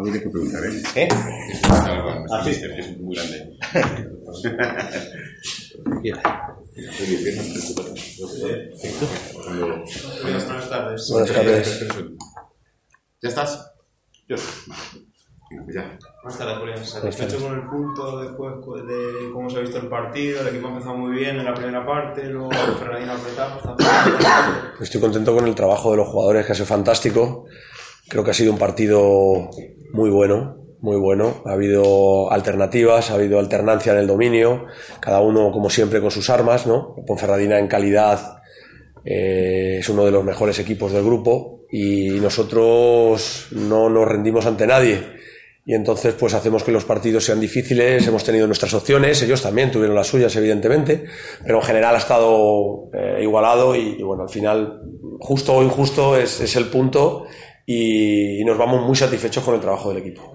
Algo que preguntar, ¿eh? ¿Eh? Ah, sí, es muy grande. Buenas, tardes. Buenas tardes. ¿Ya estás? Yo. Pues ya. Buenas tardes, Julián. Satisfecho con el punto después de cómo se ha visto el partido. El equipo ha empezado muy bien en la primera parte, luego Ferradina apretamos. Estoy contento con el trabajo de los jugadores, que ha sido fantástico. Creo que ha sido un partido muy bueno, muy bueno. Ha habido alternativas, ha habido alternancia en el dominio, cada uno como siempre con sus armas, ¿no? Ponferradina en calidad eh, es uno de los mejores equipos del grupo y nosotros no nos rendimos ante nadie. Y entonces pues hacemos que los partidos sean difíciles, hemos tenido nuestras opciones, ellos también tuvieron las suyas evidentemente, pero en general ha estado eh, igualado y, bueno, al final justo o injusto es, es el punto y, nos vamos muy satisfechos con el trabajo del equipo.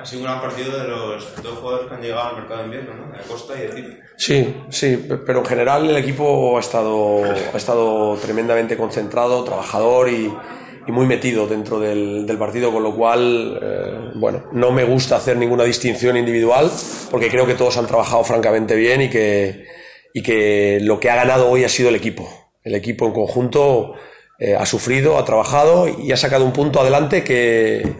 Ha sido un gran partido de los dos jugadores que han llegado al mercado de invierno, ¿no? De Acosta y de Cif. Sí, sí, pero en general el equipo ha estado, ha estado tremendamente concentrado, trabajador y, y muy metido dentro del, del, partido, con lo cual, eh, bueno, no me gusta hacer ninguna distinción individual porque creo que todos han trabajado francamente bien y que, y que lo que ha ganado hoy ha sido el equipo. El equipo en conjunto eh, ha sufrido, ha trabajado y ha sacado un punto adelante que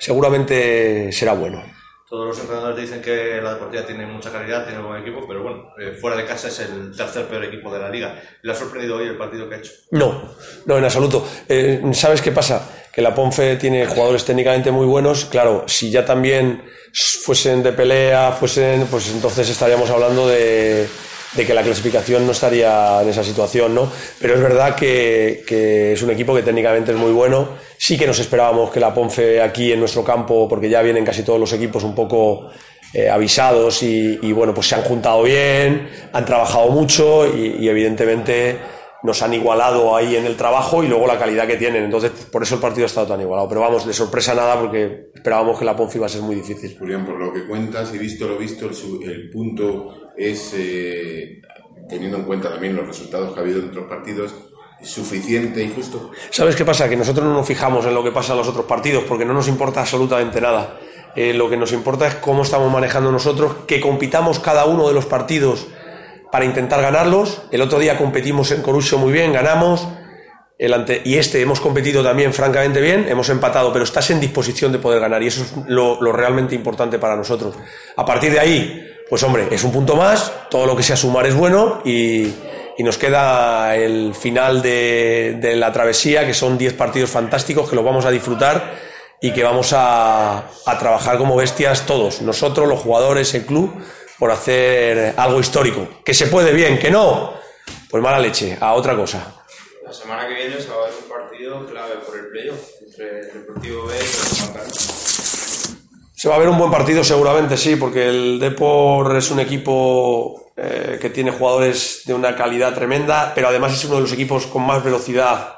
seguramente será bueno. Todos los entrenadores dicen que la Deportiva tiene mucha calidad, tiene un buen equipo, pero bueno, eh, fuera de casa es el tercer peor equipo de la liga. ¿Le ha sorprendido hoy el partido que ha hecho? No, no, en absoluto. Eh, ¿Sabes qué pasa? Que la Ponfe tiene jugadores técnicamente muy buenos. Claro, si ya también fuesen de pelea, fuesen, pues entonces estaríamos hablando de, de que la clasificación no estaría en esa situación, ¿no? Pero es verdad que, que, es un equipo que técnicamente es muy bueno. Sí que nos esperábamos que la Ponfe aquí en nuestro campo, porque ya vienen casi todos los equipos un poco eh, avisados y, y, bueno, pues se han juntado bien, han trabajado mucho y, y, evidentemente nos han igualado ahí en el trabajo y luego la calidad que tienen. Entonces, por eso el partido ha estado tan igualado. Pero vamos, de sorpresa nada porque esperábamos que la Ponfe iba a ser muy difícil. Julián, por lo que cuentas y visto lo visto, el, el punto es, eh, teniendo en cuenta también los resultados que ha habido en otros partidos, suficiente y justo. ¿Sabes qué pasa? Que nosotros no nos fijamos en lo que pasa en los otros partidos porque no nos importa absolutamente nada. Eh, lo que nos importa es cómo estamos manejando nosotros, que compitamos cada uno de los partidos para intentar ganarlos. El otro día competimos en Corucho muy bien, ganamos. El ante y este hemos competido también francamente bien, hemos empatado, pero estás en disposición de poder ganar y eso es lo, lo realmente importante para nosotros. A partir de ahí, pues hombre, es un punto más, todo lo que sea sumar es bueno y, nos queda el final de, la travesía, que son 10 partidos fantásticos que los vamos a disfrutar y que vamos a, trabajar como bestias todos, nosotros, los jugadores, el club, por hacer algo histórico. Que se puede bien, que no, pues mala leche, a otra cosa. La semana que viene se va a ver un partido clave por el playoff entre el Deportivo B y el. Se va a ver un buen partido seguramente, sí, porque el Depor es un equipo eh, que tiene jugadores de una calidad tremenda, pero además es uno de los equipos con más velocidad.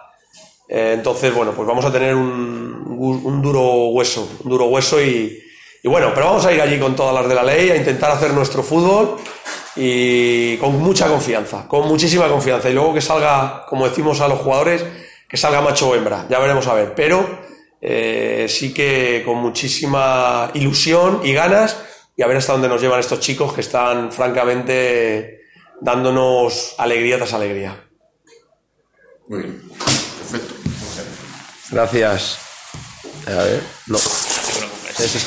Eh, entonces, bueno, pues vamos a tener un, duro hueso, un duro hueso y, y, bueno, pero vamos a ir allí con todas las de la ley, a intentar hacer nuestro fútbol y con mucha confianza, con muchísima confianza. Y luego que salga, como decimos a los jugadores, que salga macho o hembra, ya veremos a ver. Pero eh, sí que con muchísima ilusión y ganas y a ver hasta dónde nos llevan estos chicos que están francamente dándonos alegría tras alegría. Muy bien, perfecto. Gracias. A ver, no. No te preocupes.